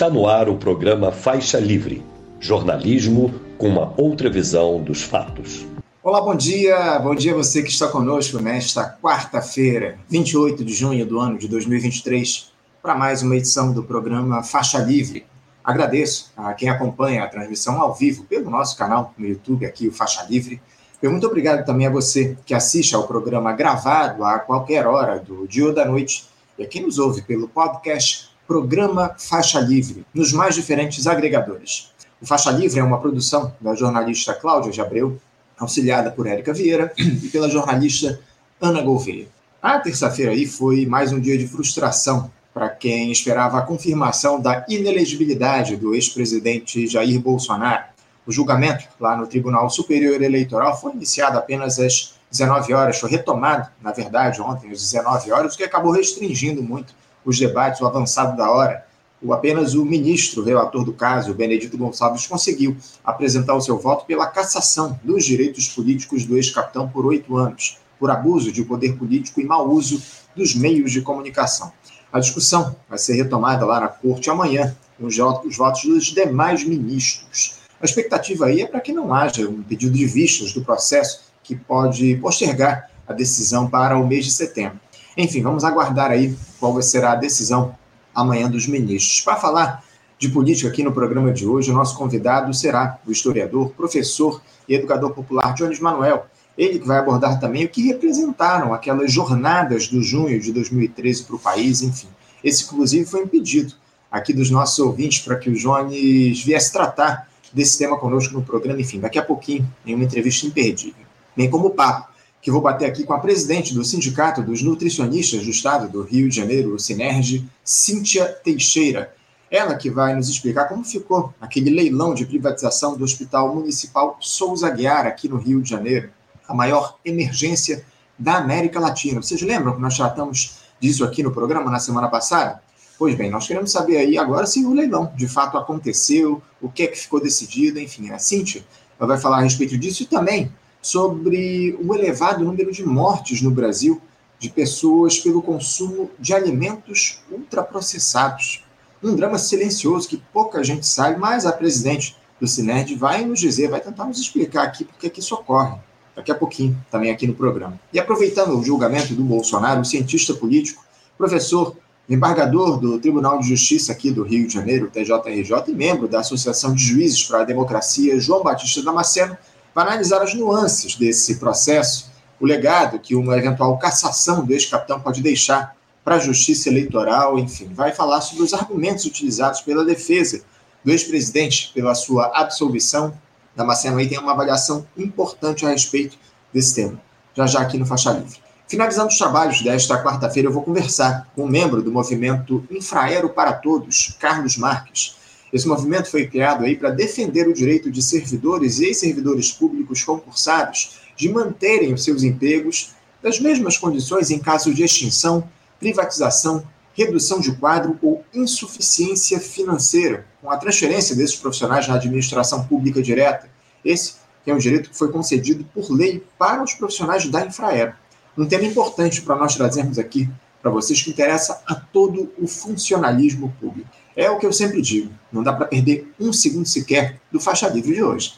Está no ar o programa Faixa Livre, jornalismo com uma outra visão dos fatos. Olá, bom dia. Bom dia a você que está conosco nesta quarta-feira, 28 de junho do ano de 2023, para mais uma edição do programa Faixa Livre. Agradeço a quem acompanha a transmissão ao vivo pelo nosso canal no YouTube, aqui o Faixa Livre. Eu muito obrigado também a você que assiste ao programa gravado a qualquer hora do dia ou da noite e a quem nos ouve pelo podcast Programa Faixa Livre, nos mais diferentes agregadores. O Faixa Livre é uma produção da jornalista Cláudia de Abreu, auxiliada por Érica Vieira e pela jornalista Ana Gouveia. A terça-feira aí foi mais um dia de frustração para quem esperava a confirmação da inelegibilidade do ex-presidente Jair Bolsonaro. O julgamento lá no Tribunal Superior Eleitoral foi iniciado apenas às 19 horas, foi retomado, na verdade, ontem às 19 horas, o que acabou restringindo muito os debates, o avançado da hora, o, apenas o ministro relator do caso, Benedito Gonçalves, conseguiu apresentar o seu voto pela cassação dos direitos políticos do ex-capitão por oito anos, por abuso de poder político e mau uso dos meios de comunicação. A discussão vai ser retomada lá na corte amanhã, com os votos dos demais ministros. A expectativa aí é para que não haja um pedido de vistas do processo que pode postergar a decisão para o mês de setembro. Enfim, vamos aguardar aí qual será a decisão amanhã dos ministros. Para falar de política aqui no programa de hoje, o nosso convidado será o historiador, professor e educador popular Jones Manuel. Ele que vai abordar também o que representaram aquelas jornadas do junho de 2013 para o país, enfim. Esse, inclusive, foi um pedido aqui dos nossos ouvintes para que o Jones viesse tratar desse tema conosco no programa, enfim, daqui a pouquinho, em uma entrevista imperdível. Bem como papo que vou bater aqui com a presidente do Sindicato dos Nutricionistas do Estado do Rio de Janeiro, o Sinerge, Cíntia Teixeira. Ela que vai nos explicar como ficou aquele leilão de privatização do Hospital Municipal Souza Guiar, aqui no Rio de Janeiro, a maior emergência da América Latina. Vocês lembram que nós tratamos disso aqui no programa na semana passada? Pois bem, nós queremos saber aí agora se o leilão de fato aconteceu, o que é que ficou decidido, enfim, a Cíntia vai falar a respeito disso e também sobre o elevado número de mortes no Brasil de pessoas pelo consumo de alimentos ultraprocessados. Um drama silencioso que pouca gente sabe, mas a presidente do Sinerd vai nos dizer, vai tentar nos explicar aqui porque que isso ocorre. Daqui a pouquinho, também aqui no programa. E aproveitando o julgamento do Bolsonaro, o cientista político, professor, embargador do Tribunal de Justiça aqui do Rio de Janeiro, TJRJ, e membro da Associação de Juízes para a Democracia, João Batista Damasceno, para analisar as nuances desse processo, o legado que uma eventual cassação do ex-capitão pode deixar para a justiça eleitoral, enfim, vai falar sobre os argumentos utilizados pela defesa do ex-presidente pela sua absolvição. Damasceno aí tem uma avaliação importante a respeito desse tema, já já aqui no Faixa Livre. Finalizando os trabalhos desta quarta-feira, eu vou conversar com um membro do movimento Infraero para Todos, Carlos Marques, esse movimento foi criado aí para defender o direito de servidores e servidores públicos concursados de manterem os seus empregos nas mesmas condições em caso de extinção, privatização, redução de quadro ou insuficiência financeira, com a transferência desses profissionais na administração pública direta. Esse é um direito que foi concedido por lei para os profissionais da Infraero. Um tema importante para nós trazermos aqui para vocês que interessa a todo o funcionalismo público. É o que eu sempre digo, não dá para perder um segundo sequer do faixa livre de hoje.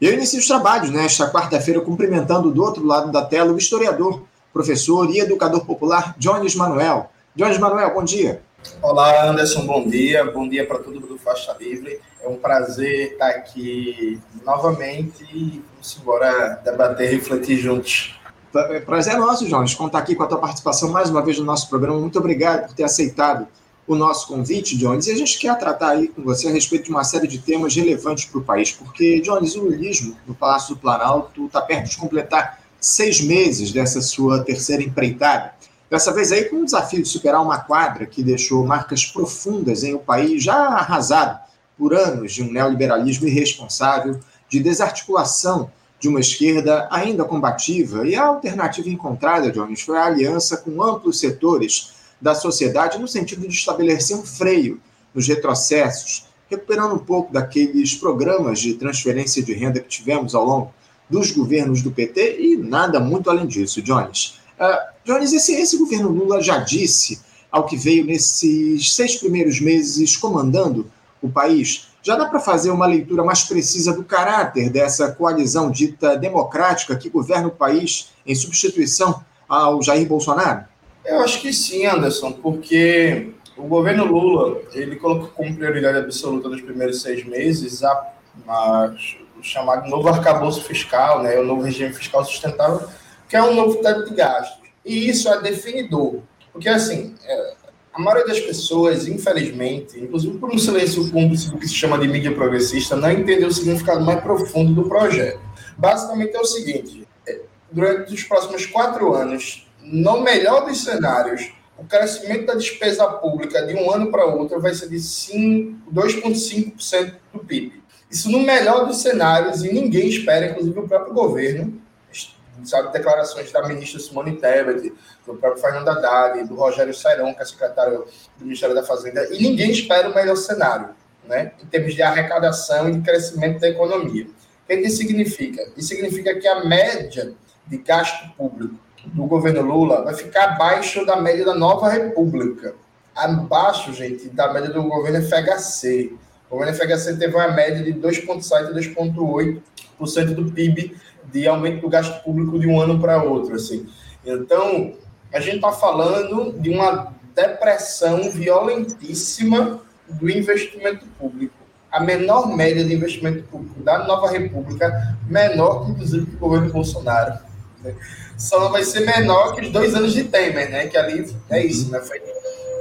Eu inicio os trabalhos nesta quarta-feira cumprimentando do outro lado da tela o historiador, professor e educador popular Jones Manuel. Jones Manuel, bom dia. Olá, Anderson, bom dia. Bom dia para todo mundo do Faixa Livre. É um prazer estar aqui novamente e vamos embora debater e refletir juntos. É, prazer é nosso, Jones, contar aqui com a tua participação mais uma vez no nosso programa. Muito obrigado por ter aceitado o nosso convite, Jones. E a gente quer tratar aí com você a respeito de uma série de temas relevantes para o país, porque, Jones, o lulismo no Palácio do Planalto está perto de completar seis meses dessa sua terceira empreitada. Dessa vez aí com o desafio de superar uma quadra que deixou marcas profundas em um país já arrasado por anos de um neoliberalismo irresponsável, de desarticulação de uma esquerda ainda combativa, e a alternativa encontrada, Jones, foi a aliança com amplos setores da sociedade no sentido de estabelecer um freio nos retrocessos, recuperando um pouco daqueles programas de transferência de renda que tivemos ao longo dos governos do PT e nada muito além disso, Jones. Uh, Jones, esse, esse governo Lula já disse, ao que veio nesses seis primeiros meses comandando o país, já dá para fazer uma leitura mais precisa do caráter dessa coalizão dita democrática que governa o país em substituição ao Jair Bolsonaro? Eu acho que sim, Anderson, porque o governo Lula ele colocou como prioridade absoluta nos primeiros seis meses a, a, o chamado novo arcabouço fiscal, né, o novo regime fiscal sustentável, que é um novo teto de gastos. E isso é definidor, porque assim, é, a maioria das pessoas, infelizmente, inclusive por um silêncio cúmplice do que se chama de mídia progressista, não entendeu o significado mais profundo do projeto. Basicamente é o seguinte: é, durante os próximos quatro anos, no melhor dos cenários, o crescimento da despesa pública de um ano para outro vai ser de 2,5% do PIB. Isso no melhor dos cenários, e ninguém espera, inclusive o próprio governo, sabe, declarações da ministra Simone Tebet, do próprio Fernando Haddad, do Rogério Sairão, que é secretário do Ministério da Fazenda, e ninguém espera o melhor cenário, né, em termos de arrecadação e de crescimento da economia. O que, é isso significa? Isso significa que a média de gasto público do governo Lula vai ficar abaixo da média da nova república. Abaixo, gente, da média do governo FHC. O governo FHC teve uma média de 2,7% e 2,8% do PIB de aumento do gasto público de um ano para outro. Assim. Então, a gente está falando de uma depressão violentíssima do investimento público. A menor média de investimento público da nova república, menor, inclusive, que o governo Bolsonaro. Né? só vai ser menor que os dois anos de Temer, né? Que ali é isso, né? Foi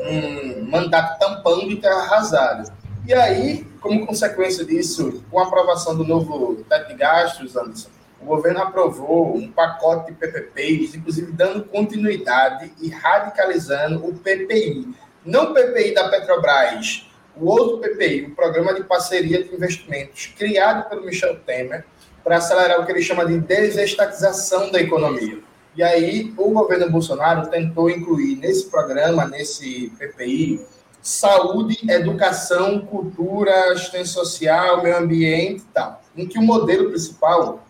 um mandato tampando e ter arrasado. E aí, como consequência disso, com a aprovação do novo teto de gastos, Anderson, o governo aprovou um pacote de PPPs, inclusive dando continuidade e radicalizando o PPI. Não o PPI da Petrobras, o outro PPI, o Programa de Parceria de Investimentos, criado pelo Michel Temer, para acelerar o que ele chama de desestatização da economia. E aí, o governo Bolsonaro tentou incluir nesse programa, nesse PPI, saúde, educação, cultura, assistência social, meio ambiente e tal. Em que o modelo principal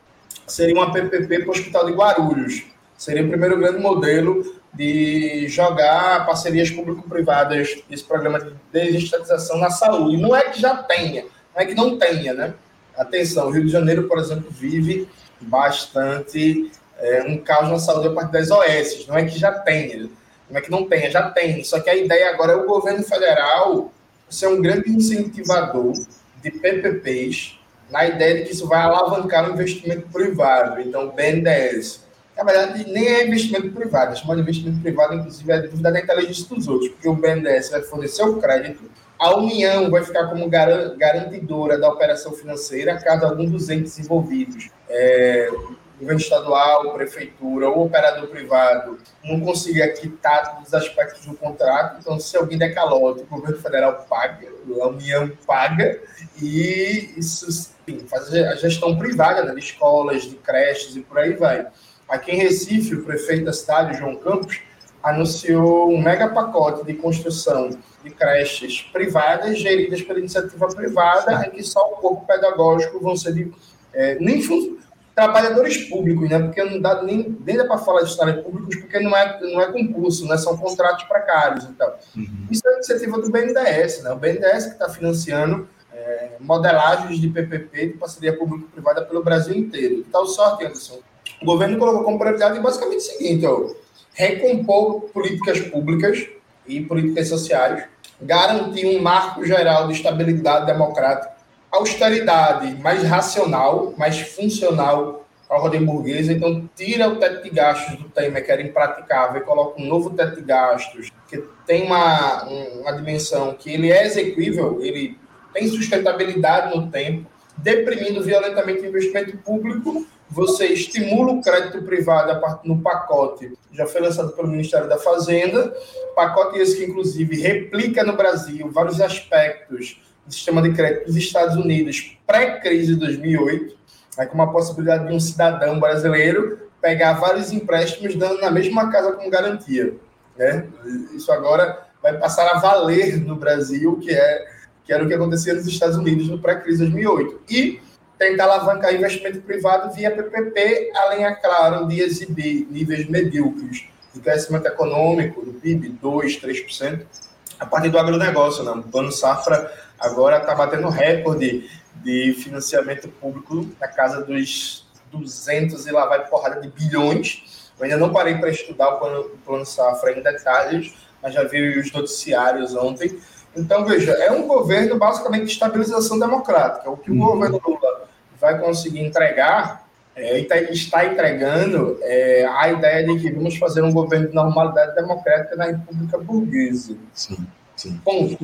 seria uma PPP para o Hospital de Guarulhos. Seria o primeiro grande modelo de jogar parcerias público-privadas, esse programa de desestatização na saúde. Não é que já tenha, não é que não tenha, né? Atenção, o Rio de Janeiro, por exemplo, vive bastante é, um caos na saúde a partir das OS. Não é que já tenha, não é que não tenha, já tem. Só que a ideia agora é o governo federal ser um grande incentivador de PPPs, na ideia de que isso vai alavancar o investimento privado. Então, o BNDES. Na verdade, nem é investimento privado, é chamado investimento privado, inclusive, é dúvida da inteligência dos outros, porque o BNDES vai fornecer o crédito, a União vai ficar como garantidora da operação financeira, caso algum dos entes envolvidos é, governo estadual, prefeitura ou operador privado não consiga quitar todos os aspectos do contrato, então se alguém der calote, o governo federal paga, a União paga, e isso enfim, faz a gestão privada né, de escolas, de creches e por aí vai. Aqui em Recife, o prefeito da cidade, João Campos, anunciou um mega pacote de construção de creches privadas geridas pela iniciativa privada, em que só o corpo pedagógico vão ser de, é, nem trabalhadores públicos, né? Porque não dá nem, nem dá para falar de funcionários públicos, porque não é, não é concurso, né? São contratos precários e tal. Uhum. Isso é iniciativa do BNDES, né? O BNDES que está financiando é, modelagens de PPP, de parceria público-privada pelo Brasil inteiro. Que tal sorte, Anderson? O governo colocou como prioridade basicamente o seguinte, ó, recompor políticas públicas e políticas sociais, garantir um marco geral de estabilidade democrática austeridade mais racional, mais funcional a ordem burguesa. Então, tira o teto de gastos do Temer, que era impraticável, e coloca um novo teto de gastos, que tem uma, uma dimensão que ele é execuível, ele tem sustentabilidade no tempo, deprimindo violentamente o investimento público, você estimula o crédito privado no pacote, já foi lançado pelo Ministério da Fazenda, pacote esse que, inclusive, replica no Brasil vários aspectos do sistema de crédito dos Estados Unidos pré-crise de 2008, aí com uma possibilidade de um cidadão brasileiro pegar vários empréstimos dando na mesma casa como garantia. Né? Isso agora vai passar a valer no Brasil, que, é, que era o que acontecia nos Estados Unidos no pré-crise de 2008. E tentar alavancar investimento privado via PPP, além, é claro, de exibir níveis medíocres de crescimento econômico do PIB, 2%, 3%, a partir do agronegócio. Né? O Plano Safra agora está batendo recorde de financiamento público na casa dos 200 e lá vai porrada de bilhões. Eu ainda não parei para estudar o plano, o plano Safra em detalhes, mas já vi os noticiários ontem. Então, veja, é um governo basicamente de estabilização democrática. O que uhum. o governo Lula vai conseguir entregar, é, tá, está entregando é, a ideia de que vamos fazer um governo de normalidade democrática na República Burguesa. Sim, sim. Ponto.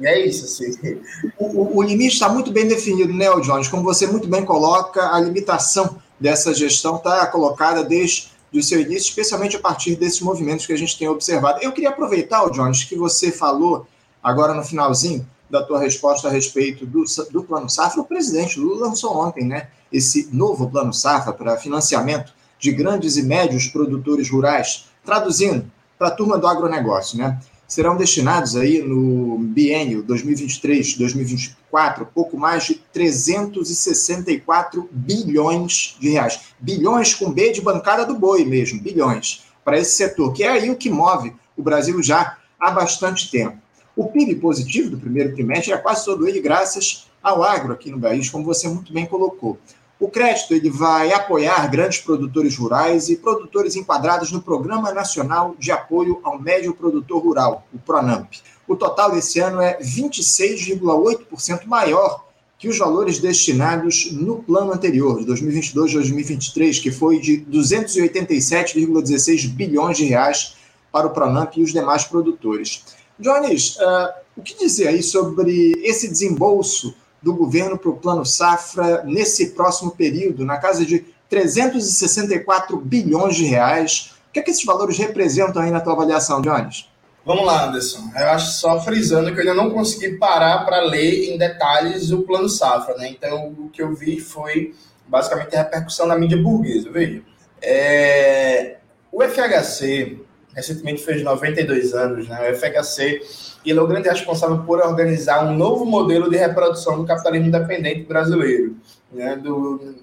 E é isso, assim. O, o, limite está muito bem definido, né, Jones? Como você muito bem coloca, a limitação dessa gestão está colocada desde o seu início, especialmente a partir desses movimentos que a gente tem observado. Eu queria aproveitar, Jones, que você falou agora no finalzinho da tua resposta a respeito do, do Plano Safra. O presidente Lula lançou ontem, né, esse novo Plano Safra para financiamento de grandes e médios produtores rurais, traduzindo para a turma do agronegócio, né? Serão destinados aí no biênio 2023-2024 pouco mais de 364 bilhões de reais. Bilhões com B de bancada do boi mesmo, bilhões, para esse setor, que é aí o que move o Brasil já há bastante tempo. O PIB positivo do primeiro trimestre é quase todo ele graças ao agro aqui no país, como você muito bem colocou. O crédito ele vai apoiar grandes produtores rurais e produtores enquadrados no Programa Nacional de Apoio ao Médio Produtor Rural, o PRONAMP. O total desse ano é 26,8% maior que os valores destinados no plano anterior, de 2022-2023, que foi de 287,16 bilhões de reais para o Pronamp e os demais produtores. Jones, uh, o que dizer aí sobre esse desembolso do governo para o Plano Safra nesse próximo período, na casa de 364 bilhões de reais. O que é que esses valores representam aí na tua avaliação, Jones? Vamos lá, Anderson. Eu acho só frisando que eu ainda não consegui parar para ler em detalhes o Plano Safra, né? Então, o que eu vi foi basicamente a repercussão na mídia burguesa. Veja, é... o FHC recentemente fez 92 anos, né? O FHC e ele é o grande responsável por organizar um novo modelo de reprodução do capitalismo independente brasileiro, né, do,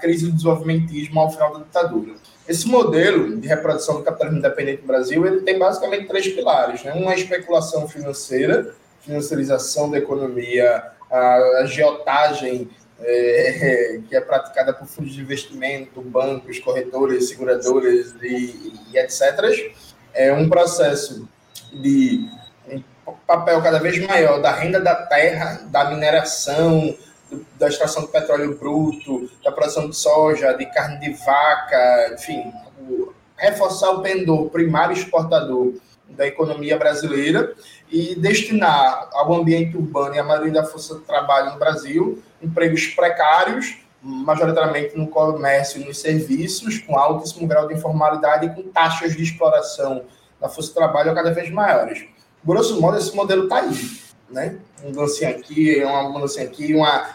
crise do desenvolvimentismo ao final da ditadura. Esse modelo de reprodução do capitalismo independente no Brasil ele tem basicamente três pilares. Né? Uma é especulação financeira, financiarização da economia, a, a geotagem é, que é praticada por fundos de investimento, bancos, corretores, seguradoras e, e etc. É um processo de papel cada vez maior da renda da terra, da mineração, da extração do petróleo bruto, da produção de soja, de carne de vaca, enfim, reforçar o pendor primário exportador da economia brasileira e destinar ao ambiente urbano e à maioria da força de trabalho no Brasil empregos precários, majoritariamente no comércio e nos serviços, com altíssimo grau de informalidade e com taxas de exploração da força de trabalho cada vez maiores grosso modo, esse modelo está aí. Né? Um dancinho aqui, uma mudança aqui, uma,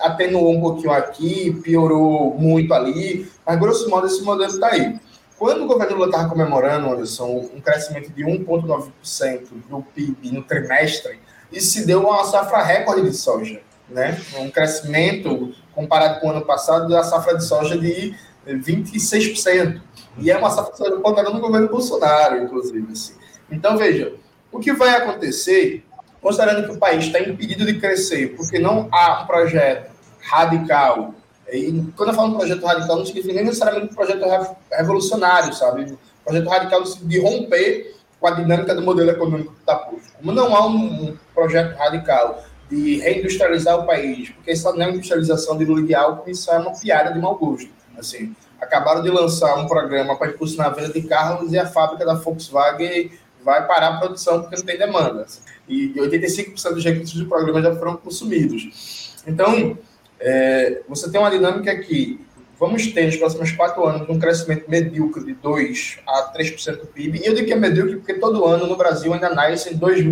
atenuou um pouquinho aqui, piorou muito ali, mas grosso modo esse modelo está aí. Quando o governo Lula estava comemorando, Anderson, um crescimento de 1,9% do PIB no trimestre, isso se deu uma safra recorde de soja. Né? Um crescimento, comparado com o ano passado, da safra de soja de 26%. E é uma safra de soja no governo Bolsonaro, inclusive. Assim. Então, veja, o que vai acontecer, considerando que o país está impedido de crescer, porque não há um projeto radical, e quando eu falo um projeto radical, não significa nem necessariamente um projeto revolucionário, sabe? projeto radical de romper com a dinâmica do modelo econômico que está posto. Como não há um, um, projeto radical de reindustrializar o país, porque é industrialização de Lula de álcool, isso é uma piada de mau gosto. Assim, acabaram de lançar um programa para impulsionar a venda de carros e a fábrica da Volkswagen vai parar a produção porque não tem demanda. E 85% dos recursos do programa já foram consumidos. Então, é, você tem uma dinâmica que vamos ter nos próximos quatro anos um crescimento medíocre de 2 a 3% do PIB. E eu digo que é medíocre porque todo ano no Brasil ainda nascem 2,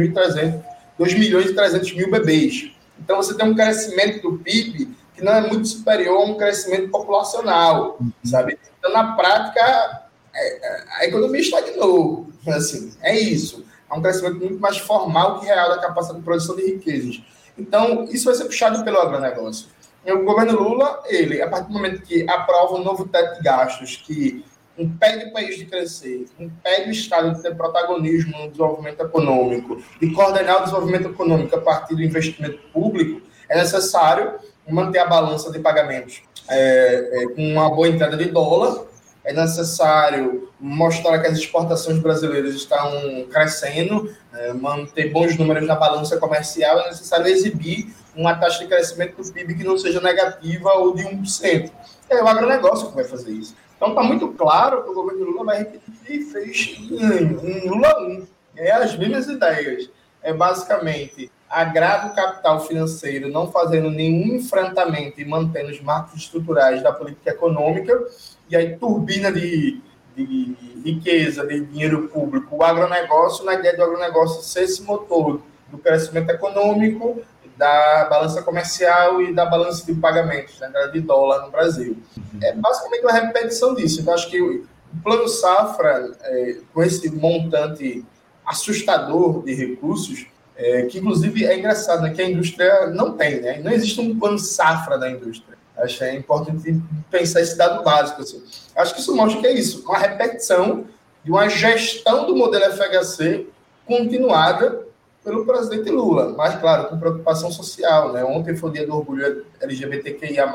2 milhões e 300 mil bebês. Então, você tem um crescimento do PIB que não é muito superior a um crescimento populacional, sabe? Então, na prática, é, a economia estagnou. Assim, é isso. É um crescimento muito mais formal que real da capacidade de produção de riquezas. Então, isso vai ser puxado pelo agronegócio. E o governo Lula, ele, a partir do momento que aprova um novo teto de gastos que impede o país de crescer, impede o Estado de ter protagonismo no desenvolvimento econômico, de coordenar o desenvolvimento econômico a partir do investimento público, é necessário manter a balança de pagamentos é, é, com uma boa entrada de dólar, é necessário mostrar que as exportações brasileiras estão crescendo, é, manter bons números na balança comercial, é necessário exibir uma taxa de crescimento do PIB que não seja negativa ou de 1%. É o agronegócio que vai fazer isso. Então está muito claro que o governo Lula vai repetir fez em, Lula 1. É as mesmas ideias. É basicamente agrava o capital financeiro, não fazendo nenhum enfrentamento e mantendo os marcos estruturais da política econômica, e aí turbina de, de riqueza, de dinheiro público, o agronegócio, na ideia do agronegócio ser esse motor do crescimento econômico, da balança comercial e da balança de pagamentos, né, de dólar no Brasil. É basicamente uma repetição disso. Então, acho que o Plano Safra, é, com esse montante assustador de recursos, é, que inclusive é engraçado, né, que a indústria não tem, né? Não existe um plano safra da indústria. Acho que é importante pensar esse dado básico. Assim. Acho que isso mostra que é isso, uma repetição de uma gestão do modelo FHC continuada pelo presidente Lula, mas, claro, com preocupação social. Né? Ontem foi o dia do orgulho LGBTQIA+,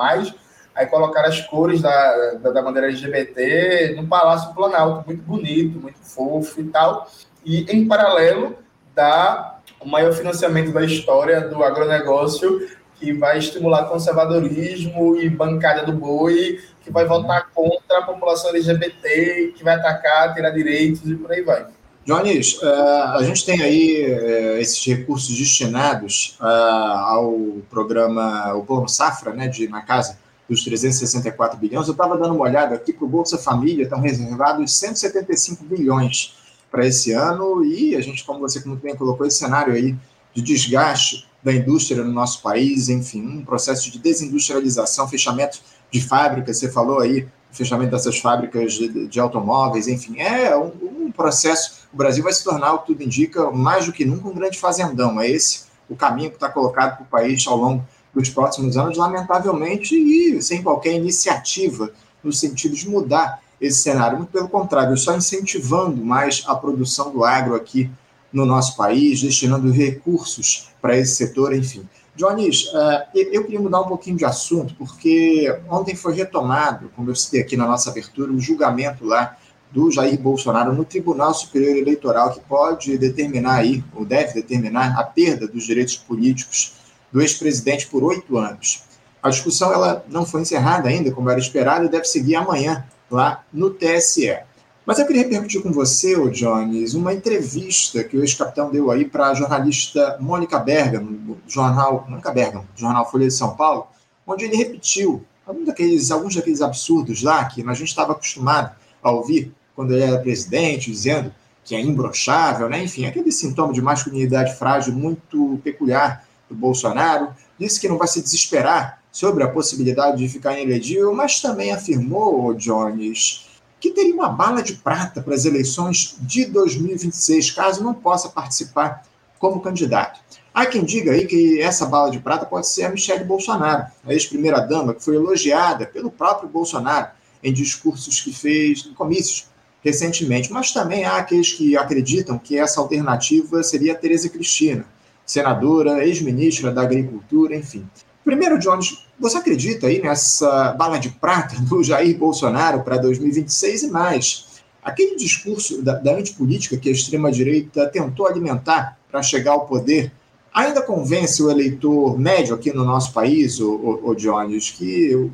aí colocaram as cores da, da, da bandeira LGBT no Palácio Planalto, muito bonito, muito fofo e tal. E, em paralelo, dá o maior financiamento da história do agronegócio, que vai estimular conservadorismo e bancada do boi, que vai votar contra a população LGBT, que vai atacar, tirar direitos e por aí vai. Jones, uh, a gente tem aí uh, esses recursos destinados uh, ao programa, o Plano Safra, né, de, na casa dos 364 bilhões. Eu estava dando uma olhada aqui para o Bolsa Família, estão reservados 175 bilhões para esse ano, e a gente, como você muito bem colocou, esse cenário aí de desgaste da indústria no nosso país, enfim, um processo de desindustrialização, fechamento de fábricas, você falou aí, fechamento dessas fábricas de, de automóveis, enfim, é um, um processo o Brasil vai se tornar, o que tudo indica, mais do que nunca, um grande fazendão. É esse o caminho que está colocado para o país ao longo dos próximos anos, lamentavelmente, e sem qualquer iniciativa no sentido de mudar esse cenário. Muito pelo contrário, só incentivando mais a produção do agro aqui no nosso país, destinando recursos para esse setor, enfim. Jones, uh, eu queria mudar um pouquinho de assunto, porque ontem foi retomado, como eu citei aqui na nossa abertura, um julgamento lá do Jair Bolsonaro no Tribunal Superior Eleitoral, que pode determinar aí, ou deve determinar, a perda dos direitos políticos do ex-presidente por oito anos. A discussão ela não foi encerrada ainda, como era esperado, e deve seguir amanhã lá no TSE. Mas eu queria repercutir com você, ô Jones, uma entrevista que o ex-capitão deu aí para a jornalista Mônica Bergamo, no jornal, Mônica Bergamo, jornal Folha de São Paulo, onde ele repetiu alguns daqueles, alguns daqueles absurdos lá que a gente estava acostumado a ouvir quando ele era presidente, dizendo que é imbrochável, né? enfim, aquele sintoma de masculinidade frágil muito peculiar do Bolsonaro. Disse que não vai se desesperar sobre a possibilidade de ficar inelegível, mas também afirmou, Jones, que teria uma bala de prata para as eleições de 2026, caso não possa participar como candidato. Há quem diga aí que essa bala de prata pode ser a Michelle Bolsonaro, a ex-primeira-dama, que foi elogiada pelo próprio Bolsonaro em discursos que fez, em comícios recentemente. Mas também há aqueles que acreditam que essa alternativa seria Tereza Cristina, senadora, ex-ministra da Agricultura, enfim. Primeiro, Jones, você acredita aí nessa bala de prata do Jair Bolsonaro para 2026 e mais? Aquele discurso da, da antipolítica que a extrema-direita tentou alimentar para chegar ao poder ainda convence o eleitor médio aqui no nosso país, o, o, o Jones, que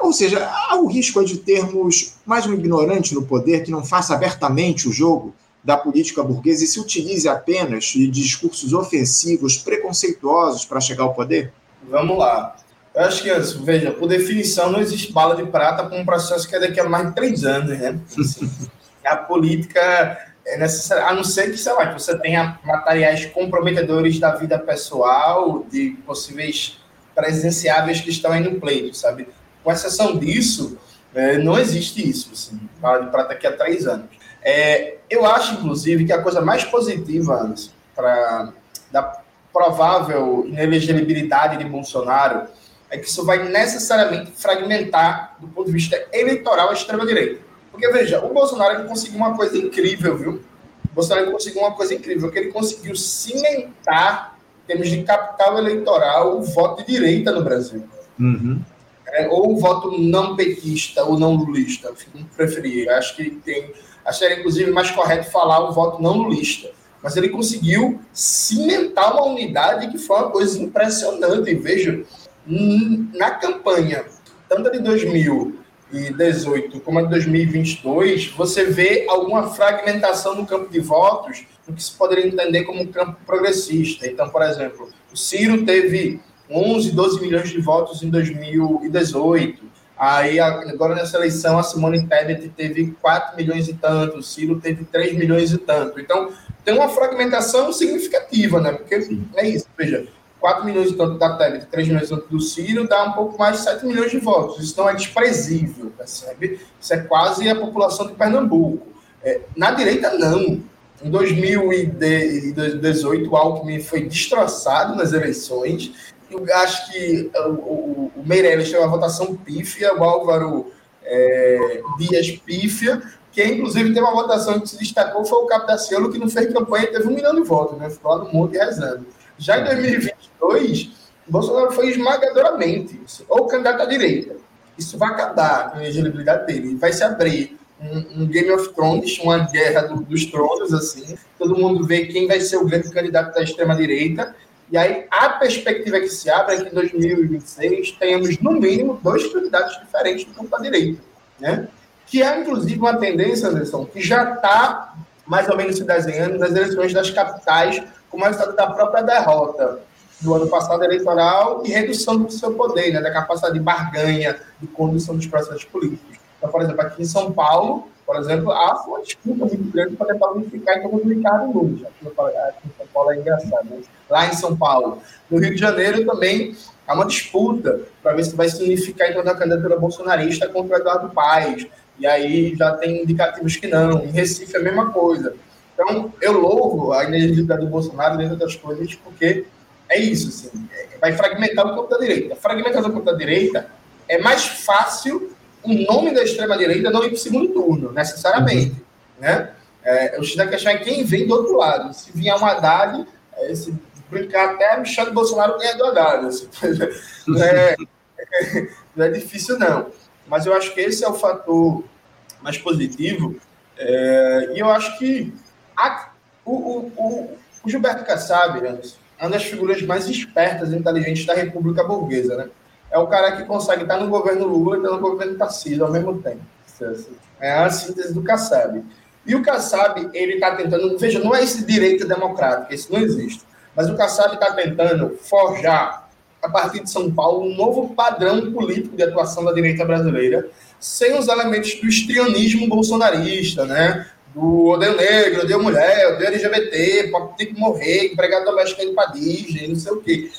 ou seja, há o risco de termos mais um ignorante no poder que não faça abertamente o jogo da política burguesa e se utilize apenas de discursos ofensivos, preconceituosos para chegar ao poder? Vamos lá. Eu acho que, veja, por definição, não existe bala de prata para um processo que é daqui a mais de três anos, né? Assim, a política é necessária, a não ser que, sei lá, que você tenha materiais comprometedores da vida pessoal, de possíveis presenciáveis que estão aí no pleito, sabe? Com exceção disso, é, não existe isso, assim, para daqui a três anos. É, eu acho, inclusive, que a coisa mais positiva, para da provável inelegibilidade de Bolsonaro é que isso vai necessariamente fragmentar, do ponto de vista eleitoral, a extrema-direita. Porque, veja, o Bolsonaro conseguiu uma coisa incrível, viu? O Bolsonaro conseguiu uma coisa incrível, que ele conseguiu cimentar, em termos de capital eleitoral, o voto de direita no Brasil. Uhum. É, ou o voto não petista ou não lulista, como preferir. Acho que tem. Acho que era, inclusive, mais correto falar o voto não lulista. Mas ele conseguiu cimentar uma unidade que foi uma coisa impressionante. Veja, na campanha, tanto de 2018 como a de 2022, você vê alguma fragmentação no campo de votos, no que se poderia entender como um campo progressista. Então, por exemplo, o Ciro teve 11, 12 milhões de votos em 2018. Aí, agora nessa eleição, a Simone Tebet teve 4 milhões e tanto, o Ciro teve 3 milhões e tanto. Então, tem uma fragmentação significativa, né? Porque é isso, veja, 4 milhões e tanto da Tebet, 3 milhões e tanto do Ciro, dá um pouco mais de 7 milhões de votos. Isso não é desprezível, percebe? Isso é quase a população de Pernambuco. É, na direita, não. Em 2018, o Alckmin foi destroçado nas eleições eu acho que o, o, o Meirelles teve uma votação pífia, o Álvaro é, Dias pífia, que inclusive teve uma votação que se destacou, foi o Capdaciolo, que não fez campanha teve um milhão de votos, né? Ficou lá no monte rezando. Já em 2022, o Bolsonaro foi esmagadoramente, ou candidato à direita. Isso vai acabar com a elegibilidade dele. Vai se abrir um, um, Game of Thrones, uma guerra do, dos tronos, assim. Todo mundo vê quem vai ser o grande candidato da extrema-direita. E aí a perspectiva que se abre é que em 2026 tenhamos, no mínimo, dois candidatos diferentes do campo da direita. Né? Que é, inclusive, uma tendência, Anderson, que já está mais ou menos se desenhando nas eleições das capitais, como resultado da própria derrota do ano passado eleitoral e redução do seu poder, né, da capacidade de barganha, de condução dos processos políticos. Então, por exemplo, aqui em São Paulo, por exemplo, há uma disputa muito grande para tentar unificar torno do Ricardo Nunes. Aqui em São Paulo é engraçado. Né? Lá em São Paulo. No Rio de Janeiro também há uma disputa para ver se vai se unificar torno da candidatura bolsonarista contra o Eduardo Paes. E aí já tem indicativos que não. Em Recife é a mesma coisa. Então, eu louvo a energia do Bolsonaro dentro das coisas, porque é isso, assim, é, vai fragmentar o campo da direita. Fragmentar o campo da direita é mais fácil o nome da extrema-direita não ir para o segundo turno, necessariamente. Uhum. Né? É, o X da questão é quem vem do outro lado. Se vier um Haddad, é, se brincar até Michel Bolsonaro ganha do Haddad. Assim. não, é, não é difícil, não. Mas eu acho que esse é o fator mais positivo. É, e eu acho que a, o, o, o, o, Gilberto Kassab né, é uma das figuras mais espertas e inteligentes da República Burguesa. Né? É o cara que consegue estar no governo Lula e estar no governo Tarcísio ao mesmo tempo. É a síntese do Kassab. E o Kassab, ele está tentando, veja, não é esse direito democrático, isso não existe, mas o Kassab está tentando forjar, a partir de São Paulo, um novo padrão político de atuação da direita brasileira, sem os elementos do estrionismo bolsonarista, né? do odeio negro, odeio mulher, odeio LGBT, ter que morrer, empregado doméstico para Disney, não sei o quê.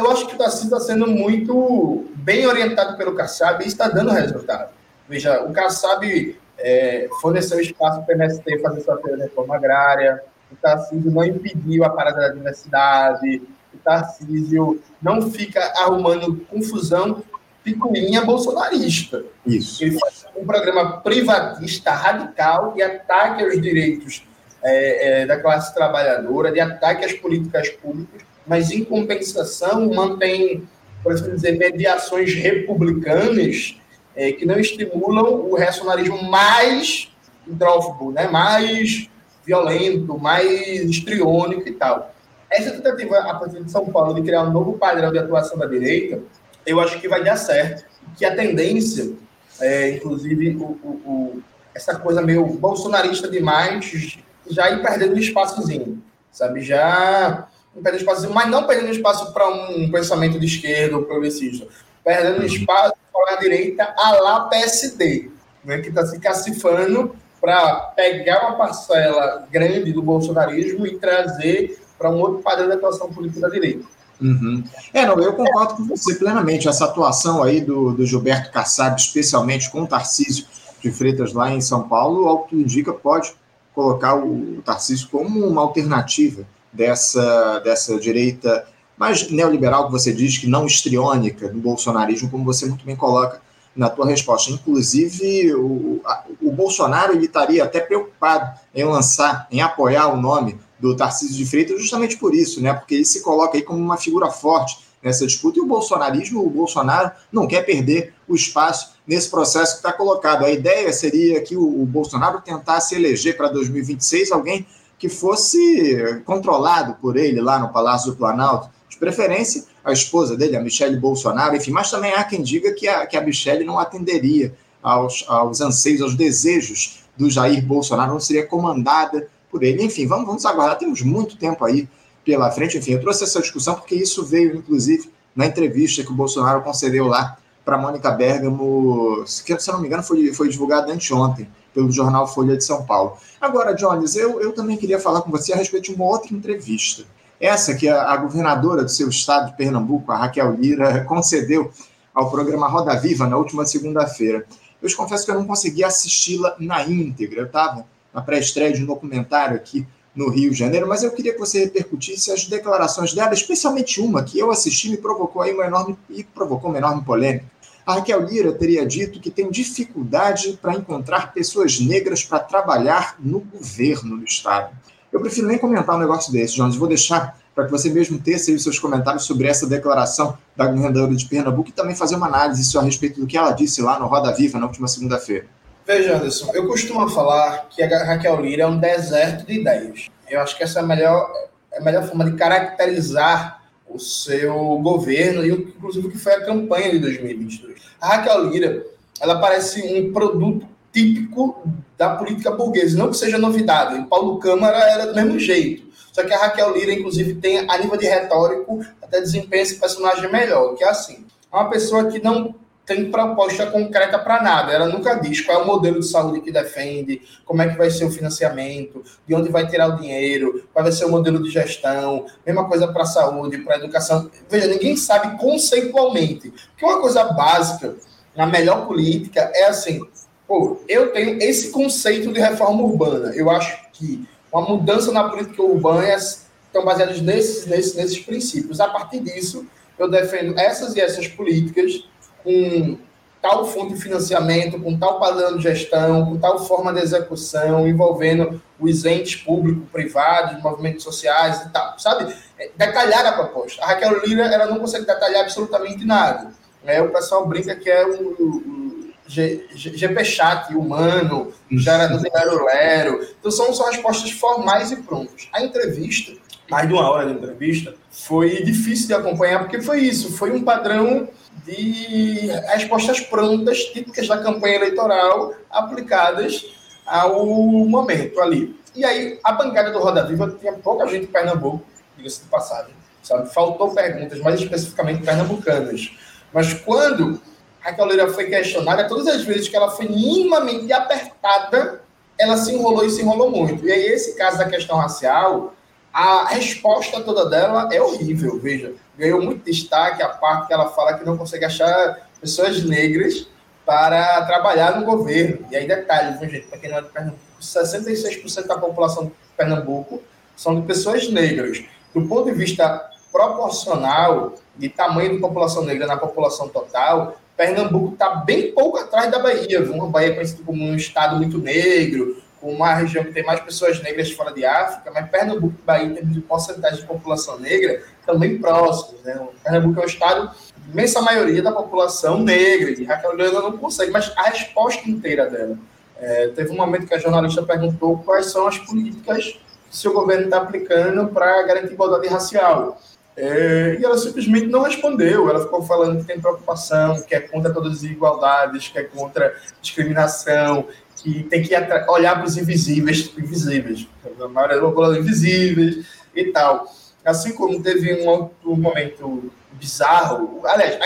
Eu acho que o Tarcísio está sendo muito bem orientado pelo Kassab e está dando resultado. Veja, o Kassab é, forneceu espaço para o MST fazer sua reforma agrária, o Tarcísio não impediu a parada da diversidade, o Tarcísio não fica arrumando confusão picuinha bolsonarista. Isso. Ele faz um programa privatista radical de ataque aos direitos é, é, da classe trabalhadora, de ataque às políticas públicas, mas em compensação mantém, por assim dizer, mediações republicanas é, que não estimulam o racionalismo mais hidrófobo, né, mais violento, mais histriônico e tal. Essa tentativa, a partir de São Paulo, de criar um novo padrão de atuação da direita, eu acho que vai dar certo. Que a tendência, é, inclusive, o, o, o, essa coisa meio bolsonarista demais, já ir perdendo um espaçozinho, sabe? Já perdendo espaço, mas não perdendo espaço para um pensamento de esquerda ou progressista, perdendo uhum. espaço para a direita a lá PSD, né, que está se cacifando para pegar uma parcela grande do bolsonarismo e trazer para um outro padrão de atuação política da direita. Uhum. É, não, eu concordo com você plenamente. Essa atuação aí do, do Gilberto Kassab, especialmente com o Tarcísio de Freitas lá em São Paulo, ao que indica, pode colocar o Tarcísio como uma alternativa dessa, dessa direita mais neoliberal que você diz, que não histriônica do bolsonarismo, como você muito bem coloca na tua resposta. Inclusive, o, a, o Bolsonaro ele estaria até preocupado em lançar, em apoiar o nome do Tarcísio de Freitas, justamente por isso, né? Porque ele se coloca aí como uma figura forte nessa disputa e o bolsonarismo, o Bolsonaro não quer perder o espaço nesse processo que está colocado. A ideia seria que o, o Bolsonaro tentasse eleger para 2026 alguém que fosse controlado por ele lá no Palácio do Planalto, de preferência a esposa dele, a Michelle Bolsonaro, enfim, mas também há quem diga que a, que a Michelle não atenderia aos, aos anseios, aos desejos do Jair Bolsonaro, não seria comandada por ele. Enfim, vamos, vamos aguardar, temos muito tempo aí pela frente. Enfim, eu trouxe essa discussão porque isso veio, inclusive, na entrevista que o Bolsonaro concedeu lá para Mônica Bergamo, se eu não me engano, foi, foi divulgado anteontem pelo jornal Folha de São Paulo. Agora, Jones, eu, eu também queria falar com você a respeito de uma outra entrevista. Essa que a, a governadora do seu estado de Pernambuco, a Raquel Lira, concedeu ao programa Roda Viva na última segunda-feira. Eu te confesso que eu não consegui assisti-la na íntegra. Eu estava na pré-estreia de um documentário aqui no Rio de Janeiro, mas eu queria que você repercutisse as declarações dela, especialmente uma que eu assisti me provocou aí uma enorme e provocou uma enorme polêmica. A Raquel Lira teria dito que tem dificuldade para encontrar pessoas negras para trabalhar no governo do Estado. Eu prefiro nem comentar um negócio desse, Jones. Vou deixar para que você mesmo tece os seus comentários sobre essa declaração da governadora de Pernambuco e também fazer uma análise a respeito do que ela disse lá no Roda Viva na última segunda-feira. Veja, Anderson, eu costumo falar que a Raquel Lira é um deserto de ideias. Eu acho que essa é a melhor, é a melhor forma de caracterizar o seu governo e, inclusive, o que foi a campanha de 2022. A Raquel Lira, ela parece um produto típico da política burguesa, não que seja novidade. Em Paulo Câmara era do mesmo jeito. Só que a Raquel Lira, inclusive, tem, a nível de retórico, até desempenha esse personagem melhor, que é assim. É uma pessoa que não tem proposta concreta para nada. Ela nunca diz qual é o modelo de saúde que defende, como é que vai ser o financiamento, de onde vai tirar o dinheiro, qual vai ser o modelo de gestão, mesma coisa para a saúde, para a educação. Veja, ninguém sabe conceitualmente. Porque uma coisa básica na melhor política é assim, pô, eu tenho esse conceito de reforma urbana. Eu acho que uma mudança na política urbana estão baseados nesses, nesses, nesses princípios. A partir disso, eu defendo essas e essas políticas com tal fonte de financiamento, com tal padrão de gestão, com tal forma de execução, envolvendo os entes público, privados, movimentos sociais e tal, sabe? É, detalhar a proposta. A Raquel Lira, ela não consegue detalhar absolutamente nada. É, o pessoal brinca que é o, o GP chat humano, gerador de lero-lero. Então são só respostas formais e prontas. A entrevista, mais de uma hora de entrevista, foi difícil de acompanhar, porque foi isso, foi um padrão de respostas prontas, típicas da campanha eleitoral, aplicadas ao momento ali. E aí, a bancada do Roda Viva tinha pouca gente em Pernambuco, diga-se de passagem, sabe? Faltou perguntas, mais especificamente pernambucanas. Mas quando Raquel Leira foi questionada, todas as vezes que ela foi minimamente apertada, ela se enrolou e se enrolou muito. E aí, esse caso da questão racial, a resposta toda dela é horrível, veja. Ganhou muito destaque a parte que ela fala que não consegue achar pessoas negras para trabalhar no governo. E aí, detalhe, viu, gente, para quem não é de Pernambuco, 66% da população de Pernambuco são de pessoas negras. Do ponto de vista proporcional, de tamanho de população negra na população total, Pernambuco está bem pouco atrás da Bahia. Viu? A Bahia é conhecida como um estado muito negro, uma região que tem mais pessoas negras fora de África, mas Pernambuco e Bahia, em termos de porcentagem de população negra, também próximos. Né? Pernambuco é um estado de imensa maioria da população negra, e Raquel Leandro não consegue, mas a resposta inteira dela. É, teve um momento que a jornalista perguntou quais são as políticas que seu governo está aplicando para garantir igualdade racial. É, e ela simplesmente não respondeu. Ela ficou falando que tem preocupação, que é contra todas as desigualdades, que é contra discriminação, que tem que olhar para os invisíveis, invisíveis, a maioria da população invisíveis e tal. Assim como teve um outro momento bizarro, aliás,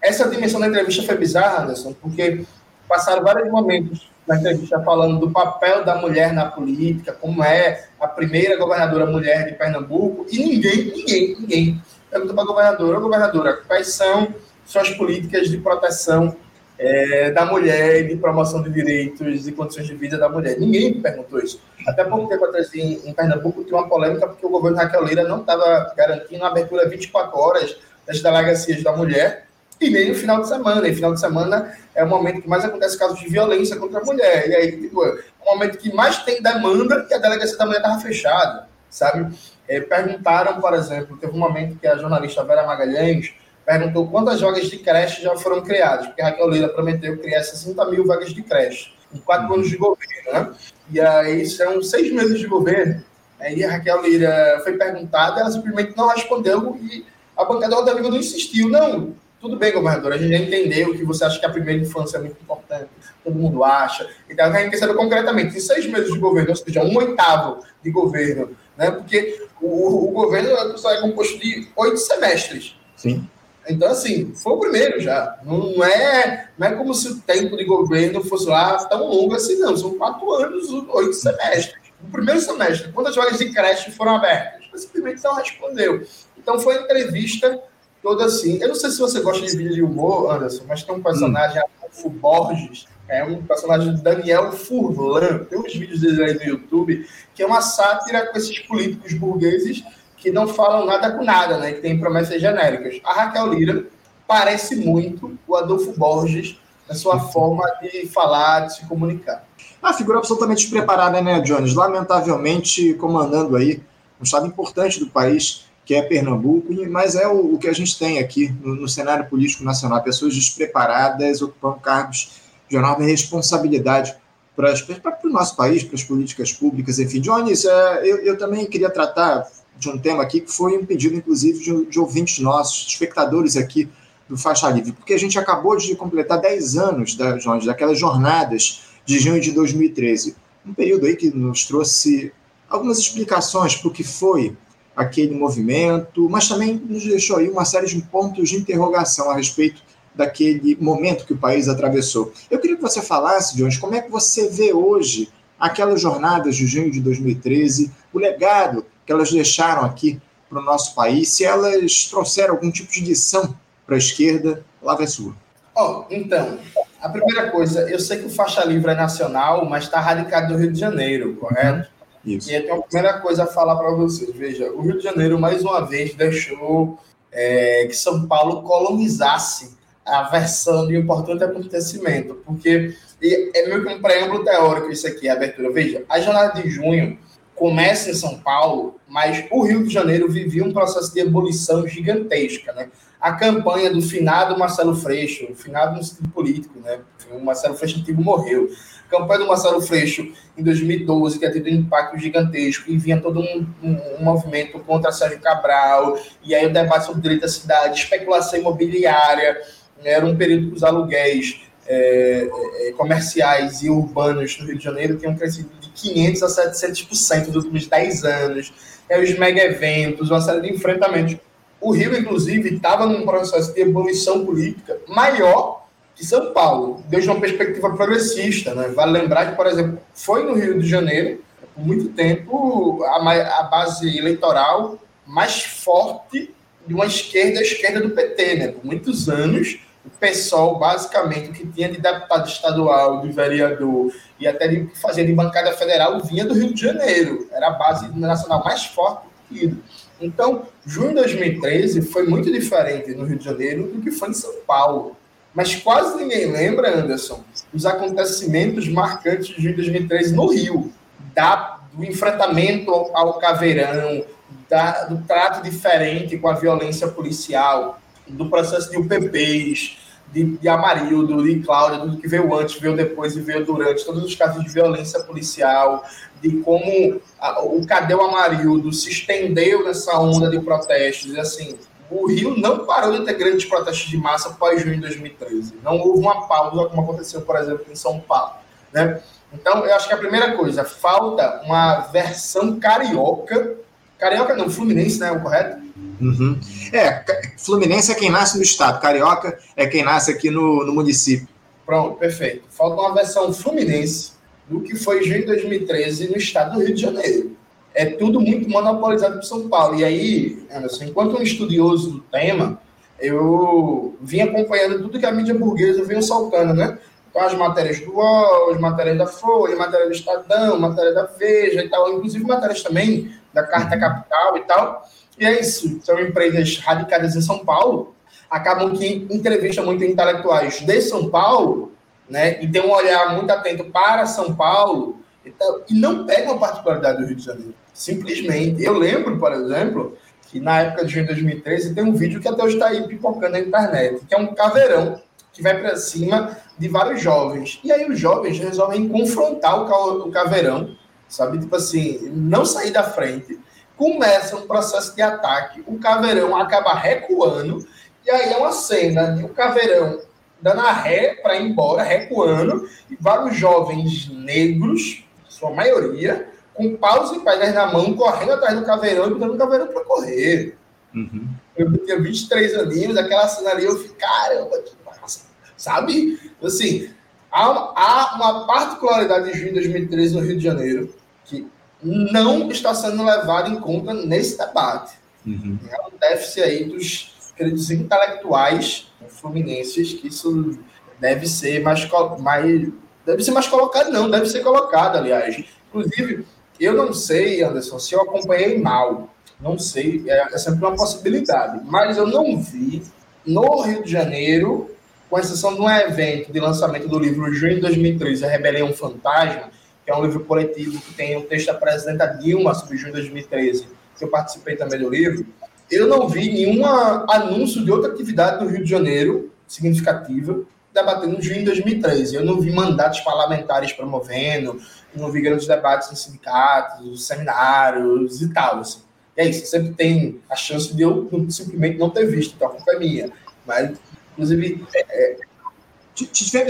essa dimensão da entrevista foi bizarra, Anderson, porque passaram vários momentos na entrevista falando do papel da mulher na política, como é a primeira governadora mulher de Pernambuco, e ninguém, ninguém, ninguém pergunta para a governadora, governadora, quais são suas políticas de proteção é, da mulher, de promoção de direitos e condições de vida da mulher. Ninguém perguntou isso. Até pouco tempo atrás, em, em Pernambuco, tinha uma polêmica porque o governo Raquel Leira não estava garantindo a abertura 24 horas das delegacias da mulher e nem no final de semana. E final de semana é o momento que mais acontece casos de violência contra a mulher. E aí, tipo, é o momento que mais tem demanda e a delegacia da mulher estava fechada, sabe? É, perguntaram, por exemplo, teve um momento que a jornalista Vera Magalhães perguntou quantas vagas de creche já foram criadas, porque a Raquel Lira prometeu criar 60 mil vagas de creche em quatro anos de governo, né? E aí são seis meses de governo. Aí a Raquel Lira foi perguntada, ela simplesmente não respondeu e a bancada da Liga não insistiu. Não, tudo bem, governador, a gente já entendeu que você acha que a primeira infância é muito importante, todo mundo acha. Então, a gente quer saber concretamente, em seis meses de governo, ou seja, um oitavo de governo, né? porque o, o governo só é composto de oito semestres. Sim. Então, assim, foi o primeiro já. Não é, não é como se o tempo de governo fosse lá tão longo assim, não. São quatro anos, oito semestres. No primeiro semestre, quantas vagas de creche foram abertas? Mas simplesmente não respondeu. Então, foi entrevista toda assim. Eu não sei se você gosta de vídeo de humor, Anderson, mas tem um personagem, hum. Adolfo Borges, é um personagem de Daniel Furlan. Tem uns vídeos dele aí no YouTube, que é uma sátira com esses políticos burgueses que não falam nada com nada, né? Que tem promessas genéricas. A Raquel Lira parece muito o Adolfo Borges na sua forma de falar, de se comunicar. A figura absolutamente despreparada, né, Jones? Lamentavelmente comandando aí um estado importante do país, que é Pernambuco, mas é o, o que a gente tem aqui no, no, cenário político nacional: pessoas despreparadas ocupando cargos de enorme responsabilidade para, para, para o nosso país, para as políticas públicas, enfim. Jones, é, eu, eu também queria tratar de um tema aqui que foi um pedido, inclusive, de, de ouvintes nossos, espectadores aqui do Faixa Livre, porque a gente acabou de completar 10 anos da, daquelas jornadas de junho de 2013. Um período aí que nos trouxe algumas explicações para o que foi aquele movimento, mas também nos deixou aí uma série de pontos de interrogação a respeito daquele momento que o país atravessou. Eu queria que você falasse, Jones, como é que você vê hoje aquelas jornadas de junho de 2013, o legado que elas deixaram aqui para o nosso país, se elas trouxeram algum tipo de lição para a esquerda, lá vai sua. Oh, então, a primeira coisa, eu sei que o faixa livre é nacional, mas está radicado no Rio de Janeiro, correto? Isso. E então a primeira coisa a falar para vocês, veja, o Rio de Janeiro mais uma vez deixou é, que São Paulo colonizasse a versão de um importante acontecimento, porque é meio que um preâmbulo teórico isso aqui, a abertura. Veja, a jornada de junho começa em São Paulo, mas o Rio de Janeiro vivia um processo de ebulição gigantesca, né? A campanha do finado Marcelo Freixo, o finado no sentido político, né? O Marcelo Freixo antigo morreu. A campanha do Marcelo Freixo em 2012, que tido um impacto gigantesco, e vinha todo um, um, um, movimento contra Sérgio Cabral, e aí o debate sobre o direito à cidade, especulação imobiliária, né? era um período que os aluguéis é, é, comerciais e urbanos no Rio de Janeiro tinham crescido 500% a 700% nos últimos 10 anos, é, os mega eventos, uma série de enfrentamentos. O Rio, inclusive, estava num processo de evolução política maior que São Paulo, desde uma perspectiva progressista. Né? Vale lembrar que, por exemplo, foi no Rio de Janeiro, por muito tempo, a, a base eleitoral mais forte de uma esquerda, a esquerda do PT. Né? Por muitos anos, o PSOL, basicamente, o que tinha de deputado estadual, de vereador e até de fazer de bancada federal vinha do Rio de Janeiro. Era a base nacional mais forte do partido. Então, junho de 2013 foi muito diferente no Rio de Janeiro do que foi em São Paulo. Mas quase ninguém lembra, Anderson, os acontecimentos marcantes de junho de 2013 no Rio, da, do enfrentamento ao, ao caveirão, da, do trato diferente com a violência policial, do processo de UPPs, de, de Amarildo, de Cláudia, tudo que veio antes, veio depois e veio durante, todos os casos de violência policial, de como a, o Cadeu Amarildo se estendeu nessa onda de protestos, e assim, o Rio não parou de ter grandes protestos de massa após junho de 2013. Não houve uma pausa, como aconteceu, por exemplo, em São Paulo. Né? Então, eu acho que a primeira coisa, falta uma versão carioca, carioca não, fluminense, né, o correto? Uhum. É, Fluminense é quem nasce no estado, Carioca é quem nasce aqui no, no município. Pronto, perfeito. Falta uma versão Fluminense do que foi junho de 2013 no estado do Rio de Janeiro. É tudo muito monopolizado por São Paulo. E aí, Anderson, enquanto um estudioso do tema, eu vim acompanhando tudo que a mídia burguesa veio soltando, né? Então, as matérias do UOL, as matérias da Folha, matéria do Estadão, matéria da Veja e tal, inclusive matérias também da Carta Capital e tal. E é isso, são empresas radicadas em São Paulo. acabam que entrevistam muito intelectuais de São Paulo, né, e tem um olhar muito atento para São Paulo, então, e não pegam a particularidade do Rio de Janeiro. Simplesmente. Eu lembro, por exemplo, que na época de junho de 2013 tem um vídeo que até hoje está aí pipocando na internet, que é um caveirão que vai para cima de vários jovens. E aí os jovens resolvem confrontar o caveirão, sabe? Tipo assim, não sair da frente. Começa um processo de ataque, o caveirão acaba recuando, e aí é uma cena de um caveirão dando a ré para ir embora, recuando, e vários jovens negros, sua maioria, com paus e pedras na mão, correndo atrás do caveirão e botando o caveirão para correr. Uhum. Eu tinha 23 aninhos, aquela cena ali, eu fiquei, caramba, que massa, sabe? Assim, há há uma particularidade de junho de 2013 no Rio de Janeiro que não está sendo levada em conta nesse debate. Uhum. É um déficit aí dos queridos intelectuais fluminenses que isso deve ser mais, mais deve ser mais colocado, não, deve ser colocado, aliás. Inclusive, eu não sei, Anderson, se eu acompanhei mal, não sei, é, é sempre uma possibilidade, mas eu não vi no Rio de Janeiro, com exceção de um evento de lançamento do livro Junho de 2013, A Rebelião Fantasma, que é um livro coletivo que tem o um texto da presidenta Dilma sobre junho de 2013, que eu participei também do livro, eu não vi nenhum anúncio de outra atividade do Rio de Janeiro significativa debatendo junho de 2013. Eu não vi mandatos parlamentares promovendo, não vi grandes debates em sindicatos, seminários e tal. Assim. E é isso, sempre tem a chance de eu simplesmente não ter visto, então a culpa é minha. Mas, inclusive. É...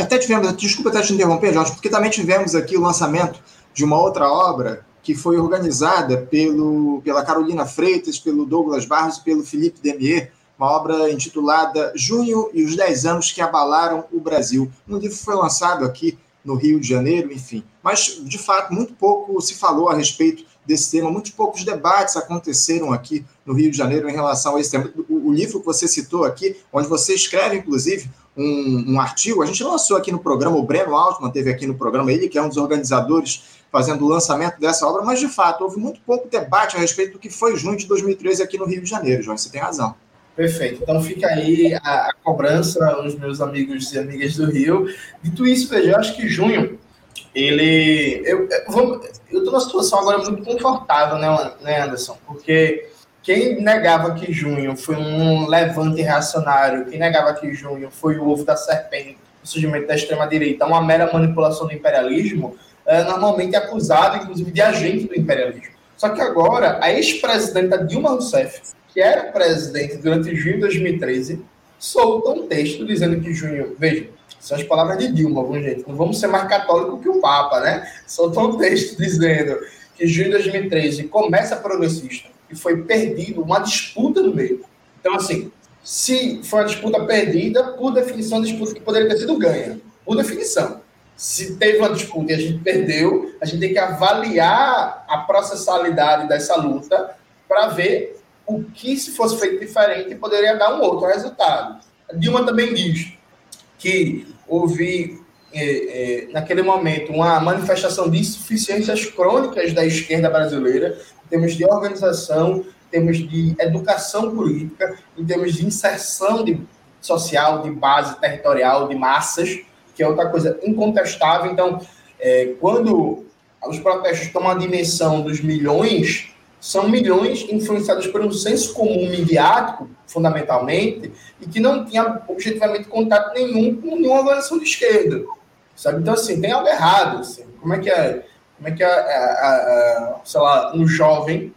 Até tivemos, desculpa até te interromper, Jorge, porque também tivemos aqui o lançamento de uma outra obra que foi organizada pelo, pela Carolina Freitas, pelo Douglas Barros e pelo Felipe Demier, uma obra intitulada Junho e os 10 anos que abalaram o Brasil. Um livro foi lançado aqui no Rio de Janeiro, enfim. Mas, de fato, muito pouco se falou a respeito desse tema, muitos poucos debates aconteceram aqui no Rio de Janeiro em relação a esse tema. O, o livro que você citou aqui, onde você escreve, inclusive, um, um, artigo, a gente lançou aqui no programa, o Breno Altman teve aqui no programa, ele que é um dos organizadores fazendo o lançamento dessa obra, mas, de fato, houve muito pouco debate a respeito do que foi junho de 2013 aqui no Rio de Janeiro, João, você tem razão. Perfeito. Então fica aí a, a cobrança aos meus amigos e amigas do Rio. Dito isso, veja, eu acho que junho, ele. Eu, tô numa situação agora muito confortável, né, né, Anderson? Porque quem negava que junho foi um levante reacionário, quem negava que junho foi o ovo da serpente, o surgimento da extrema-direita, uma mera manipulação do imperialismo, é normalmente acusado, inclusive, de agente do imperialismo. Só que agora, a ex-presidenta Dilma Rousseff, que era presidente durante junho de 2013, solta um texto dizendo que junho. Veja, são as palavras de Dilma, vamos, gente. Não vamos ser mais católico que o Papa, né? Solta um texto dizendo que junho de 2013 começa progressista e foi perdido uma disputa no meio. Então, assim, se foi uma disputa perdida, por definição, disputa que poderia ter sido ganha. Por definição. Se teve uma disputa e a gente perdeu, a gente tem que avaliar a processualidade dessa luta para ver o que, se fosse feito diferente, poderia dar um outro resultado. A Dilma também diz que houve, é, é, naquele momento, uma manifestação de insuficiências crônicas da esquerda brasileira, termos de organização, em termos de educação política, em termos de inserção de, social, de base territorial, de massas, que é outra coisa incontestável. Então, é, quando os protestos tomam a dimensão dos milhões, são milhões influenciados por um senso comum midiático, fundamentalmente, e que não tinha objetivamente contato nenhum com nenhuma organização de esquerda. Sabe? Então, assim, tem algo errado. Assim. Como é que é, como é, que a, a, a, sei lá, um jovem,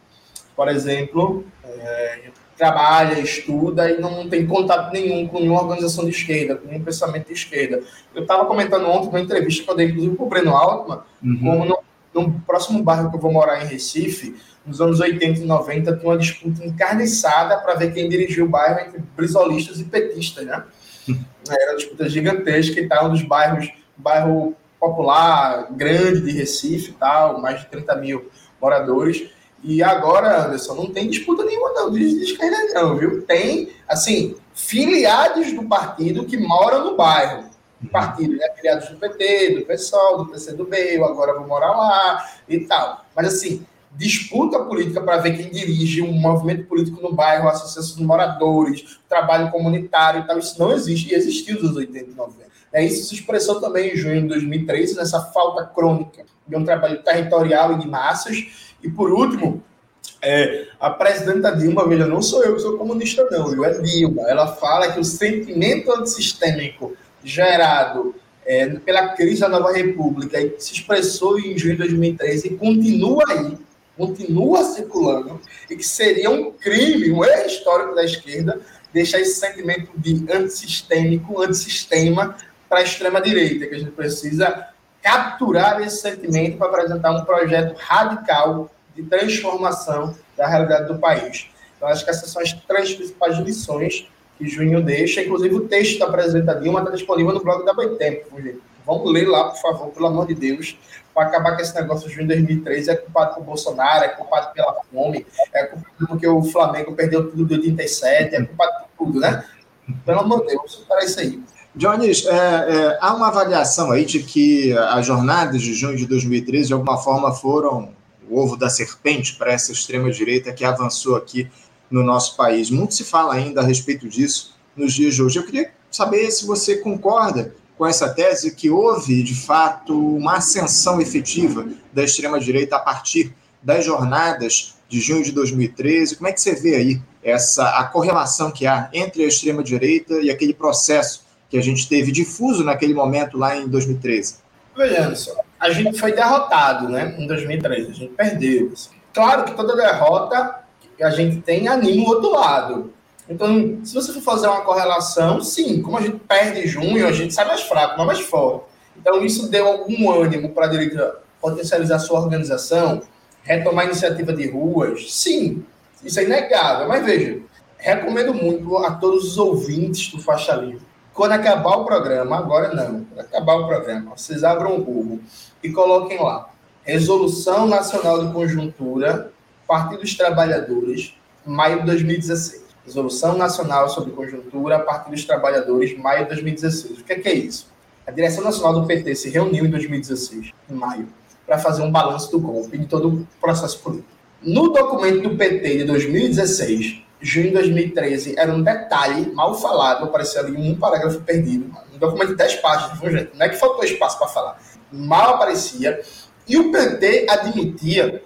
por exemplo, é, trabalha, estuda e não tem contato nenhum com nenhuma organização de esquerda, com nenhum pensamento de esquerda. Eu estava comentando ontem numa entrevista que eu dei, inclusive, para o Breno Altman, uhum. como no, no próximo bairro que eu vou morar em Recife, nos anos 80 e 90 tinha uma disputa encarniçada para ver quem dirigia o bairro entre brisolistas e petistas, né? Era uma disputa gigantesca e tal, um dos bairros, bairro popular, grande de Recife e tal, mais de 30 mil moradores. E agora, Anderson, não tem disputa nenhuma não, de esquerda não, viu? Tem, assim, filiados do partido que moram no bairro. Partido, né? Filiados do PT, do PSOL, do PCdoB, eu agora vou morar lá e tal. Mas, assim, disputa política para ver quem dirige um movimento político no bairro, associação de moradores, trabalho comunitário e tal. Isso não existe e existiu nos 80 e 90. É, isso se expressou também em junho de 2013, nessa falta crônica de um trabalho territorial e de massas. E, por último, é, a presidenta Dilma, veja, não sou eu que sou comunista, não, viu? É Dilma. Ela fala que o sentimento antissistêmico gerado é, pela crise da nova república e se expressou em junho de 2013 e continua aí, continua circulando, e que seria um crime, um erro histórico da esquerda, deixar esse sentimento de antissistêmico, antissistema para a extrema-direita, que a gente precisa capturar esse sentimento para apresentar um projeto radical de transformação da realidade do país. Então, acho que essas são as três principais lições que Junho deixa. Inclusive, o texto da presidenta Dilma está disponível no blog da Boitempo. Vamos ler lá, por favor, pelo amor de Deus, para acabar com esse negócio de junho de 2013. É culpado por Bolsonaro, é culpado pela fome, é culpado porque o Flamengo perdeu tudo de 87, é culpado por tudo, né? Pelo amor de Deus, para isso aí. Jones, é, é, há uma avaliação aí de que as jornadas de junho de 2013, de alguma forma, foram o ovo da serpente para essa extrema-direita que avançou aqui no nosso país. Muito se fala ainda a respeito disso nos dias de hoje. Eu queria saber se você concorda com essa tese que houve, de fato, uma ascensão efetiva da extrema-direita a partir das jornadas de junho de 2013. Como é que você vê aí essa a correlação que há entre a extrema-direita e aquele processo que a gente teve difuso naquele momento lá em 2013? Veja, só, a gente foi derrotado né, em 2013, a gente perdeu. Assim. Claro que toda derrota a gente tem anima o outro lado. Então, se você for fazer uma correlação, sim, como a gente perde junho, a gente sai mais fraco, não mais forte. Então, isso deu algum ânimo para a direita potencializar sua organização, retomar a iniciativa de ruas, sim, isso é inegável. Mas veja, recomendo muito a todos os ouvintes do Faixa Livre. Quando acabar o programa, agora não, quando acabar o programa, vocês abram o Google e coloquem lá Resolução Nacional de Conjuntura, Partido dos Trabalhadores, maio de 2016. Resolução Nacional sobre Conjuntura, Partido dos Trabalhadores, maio de 2016. O que é, que é isso? A direção nacional do PT se reuniu em 2016, em maio, para fazer um balanço do golpe e de todo o processo político. No documento do PT de 2016, junho de 2013, era um detalhe mal falado, apareceu ali um parágrafo perdido, um documento de 10 páginas, jeito. não é que faltou espaço para falar, mal aparecia, e o PT admitia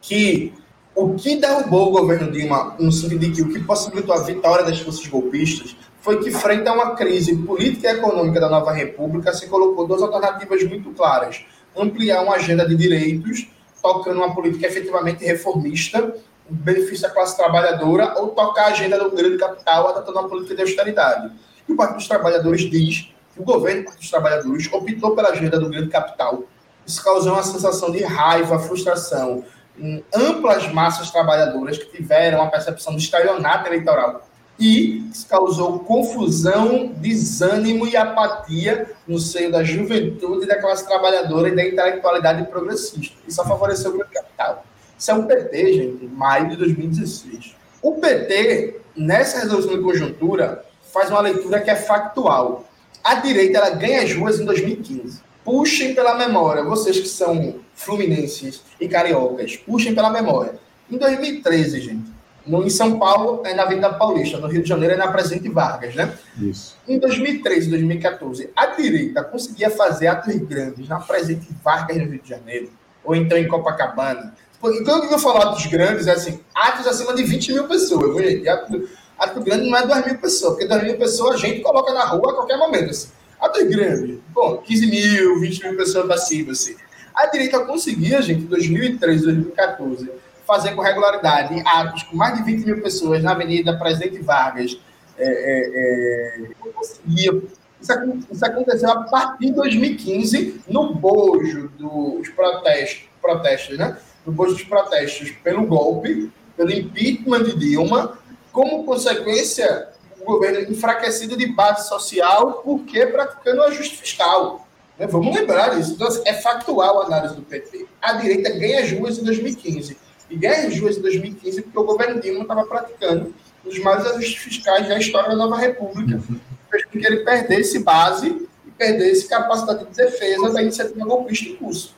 que o que derrubou o governo Dilma, no sentido de que o que possibilitou a vitória das forças golpistas, foi que, frente a uma crise política e econômica da nova república, se colocou duas alternativas muito claras: ampliar uma agenda de direitos, tocando uma política efetivamente reformista, benefício da classe trabalhadora, ou tocar a agenda do grande capital, adotando uma política de austeridade. E o Partido dos Trabalhadores diz que o governo do Partido dos Trabalhadores optou pela agenda do grande capital. Isso causou uma sensação de raiva, frustração em amplas massas trabalhadoras que tiveram a percepção de estelionato eleitoral e causou confusão, desânimo e apatia no seio da juventude, da classe trabalhadora e da intelectualidade progressista. Isso favoreceu o grande capital. Isso é o PT, gente, em maio de 2016. O PT, nessa resolução de conjuntura, faz uma leitura que é factual. A direita ela ganha as ruas em 2015. Puxem pela memória, vocês que são fluminenses e cariocas, puxem pela memória. Em 2013, gente, no, em São Paulo é na Avenida Paulista, no Rio de Janeiro é na Presidente Vargas, né? Isso. Em 2013, 2014, a direita conseguia fazer atos grandes na Presidente Vargas, no Rio de Janeiro, ou então em Copacabana. E quando eu falo atos grandes, é assim, atos acima de 20 mil pessoas. Gente, ato, ato grande não é 2 mil pessoas, porque 2 mil pessoas a gente coloca na rua a qualquer momento. Assim. Atos grandes, bom, 15 mil, 20 mil pessoas passivas, assim. A direita conseguia, gente, em 2013, 2014, fazer com regularidade atos com mais de 20 mil pessoas na Avenida Presidente Vargas. É, é, é, conseguia. Isso, isso, aconteceu a partir de 2015, no bojo dos protestos, protestos, né? Bojo dos protestos pelo golpe, pelo impeachment de Dilma, como consequência, o governo enfraquecido de base social, porque praticando ajuste fiscal. Né? Vamos lembrar disso. Então, assim, é factual a análise do PT. A direita ganha as ruas em 2015. E ganha as ruas em 2015 porque o governo Dilma estava praticando os maiores ajustes fiscais da história da nova república. Fez com que ele perdesse base e perdesse capacidade de defesa da iniciativa golpista em curso.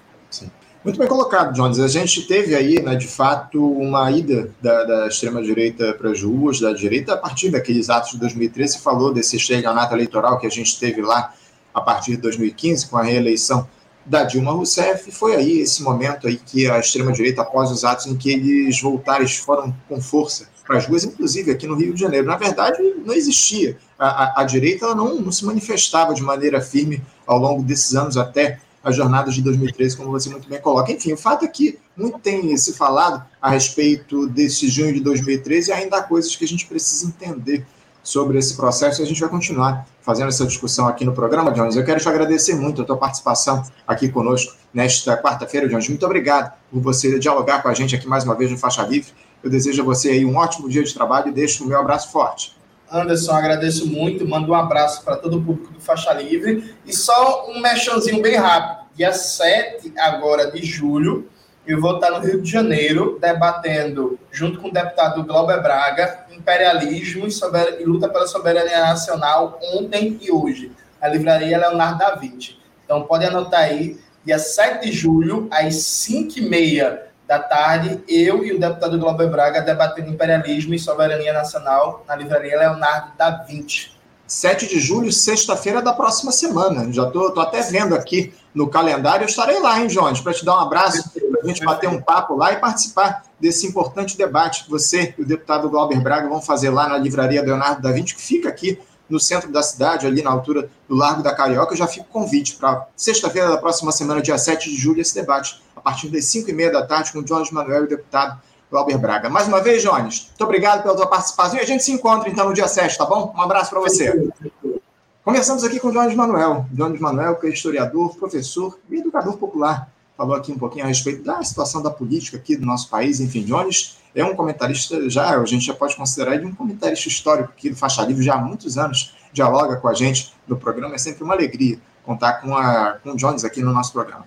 Muito bem colocado, Jones. A gente teve aí, né, de fato, uma ida da, da extrema-direita para as ruas, da direita, a partir daqueles atos de 2013. Você falou desse estelionato eleitoral que a gente teve lá a partir de 2015, com a reeleição da Dilma Rousseff. Foi aí esse momento aí que a extrema-direita, após os atos em que eles voltaram, foram com força para as ruas, inclusive aqui no Rio de Janeiro. Na verdade, não existia. A, a, a direita não, não se manifestava de maneira firme ao longo desses anos até as jornadas de 2013, como você muito bem coloca. Enfim, o fato é que muito tem se falado a respeito desse junho de 2013 e ainda há coisas que a gente precisa entender sobre esse processo e a gente vai continuar fazendo essa discussão aqui no programa, Jones. Eu quero te agradecer muito a tua participação aqui conosco nesta quarta-feira, Jones. Muito obrigado por você dialogar com a gente aqui mais uma vez no Faixa Livre. Eu desejo a você aí um ótimo dia de trabalho e deixo o meu abraço forte. Anderson, agradeço muito, mando um abraço para todo o público do Faixa Livre. E só um mexãozinho bem rápido. Dia 7 agora de julho, eu vou estar no Rio de Janeiro debatendo, junto com o deputado Glauber Braga, imperialismo e, e luta pela soberania nacional ontem e hoje. A livraria Leonardo da Vinci. Então pode anotar aí, dia 7 de julho, às 5h30 da tarde, eu e o deputado Glauber Braga debatendo imperialismo e soberania nacional na livraria Leonardo da Vinci. 7 de julho, sexta-feira da próxima semana. Já estou até vendo aqui no calendário. Eu estarei lá, hein, Jones, para te dar um abraço, para a gente bater um papo lá e participar desse importante debate que você e o deputado Glauber Braga vão fazer lá na livraria Leonardo da Vinci, que fica aqui no centro da cidade, ali na altura do Largo da Carioca. Eu já fico convite para sexta-feira da próxima semana, dia 7 de julho, esse debate a partir das 5 e meia da tarde, com o Jones Manuel e o deputado Glauber Braga. Mais uma vez, Jones, muito obrigado pela tua participação e a gente se encontra então no dia 7, tá bom? Um abraço para você. Começamos aqui com o Jones Manuel. Jones Manuel, que é historiador, professor e educador popular. Falou aqui um pouquinho a respeito da situação da política aqui do nosso país. Enfim, Jones é um comentarista, já a gente já pode considerar ele um comentarista histórico aqui do Faixa Livre, já há muitos anos dialoga com a gente no programa. É sempre uma alegria contar com, a, com o Jones aqui no nosso programa.